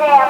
damn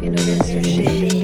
Dir